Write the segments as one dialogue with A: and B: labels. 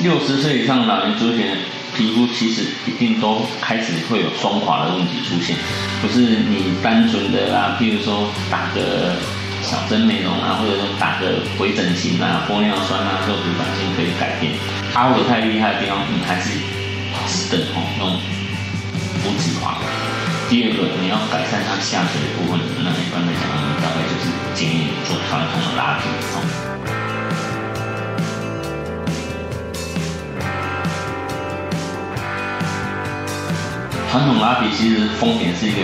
A: 六十岁以上老年族群皮肤其实一定都开始会有松垮的问题出现，不是你单纯的啦，譬如说打个小针美容啊，或者说打个微整形啊、玻尿酸啊、肉毒杆菌可以改变。它如果太厉害的地方，你还是等哦用无脂肪。第二个，你要改善它下垂的部分，那一般来讲，传统拉皮其实风险是一个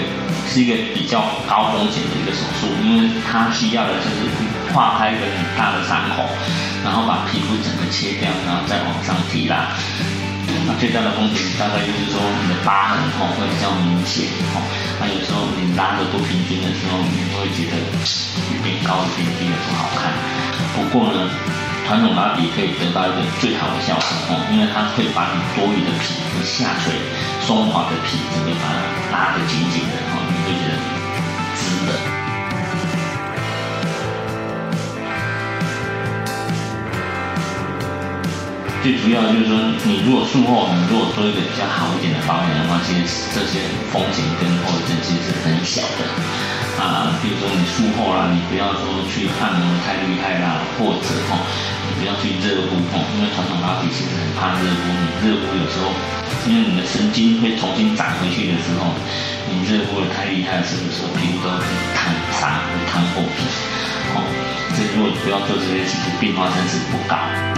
A: 是一个比较高风险的一个手术，因为它需要的就是划开一个很大的伤口，然后把皮肤整个切掉，然后再往上提拉。那最大的风险大概就是说你的疤痕吼会比较明显哦，那有时候你拉的不平均的时候，你会觉得一边高一边低的不好看。不过呢。传统拉皮可以得到一个最好的效果哦，因为它会把你多余的皮和下垂、松垮的皮整个把它拉得紧紧的哦，你会觉得值得。最主要就是说，你如果术后你如果做一个比较好一点的保养的话，其实这些风险跟后遗症其实是很小的啊。比如说你术后啦，你不要说去按摩太厉害啦，或者哈。不要去热敷哦，因为传统拉皮其实很怕热敷。你热敷有时候，因为你的神经会重新长回去的时候，你热敷的太厉害，的时候皮肤都会烫伤、会烫破皮？哦，这如果不要做这些，事情并发症是不高。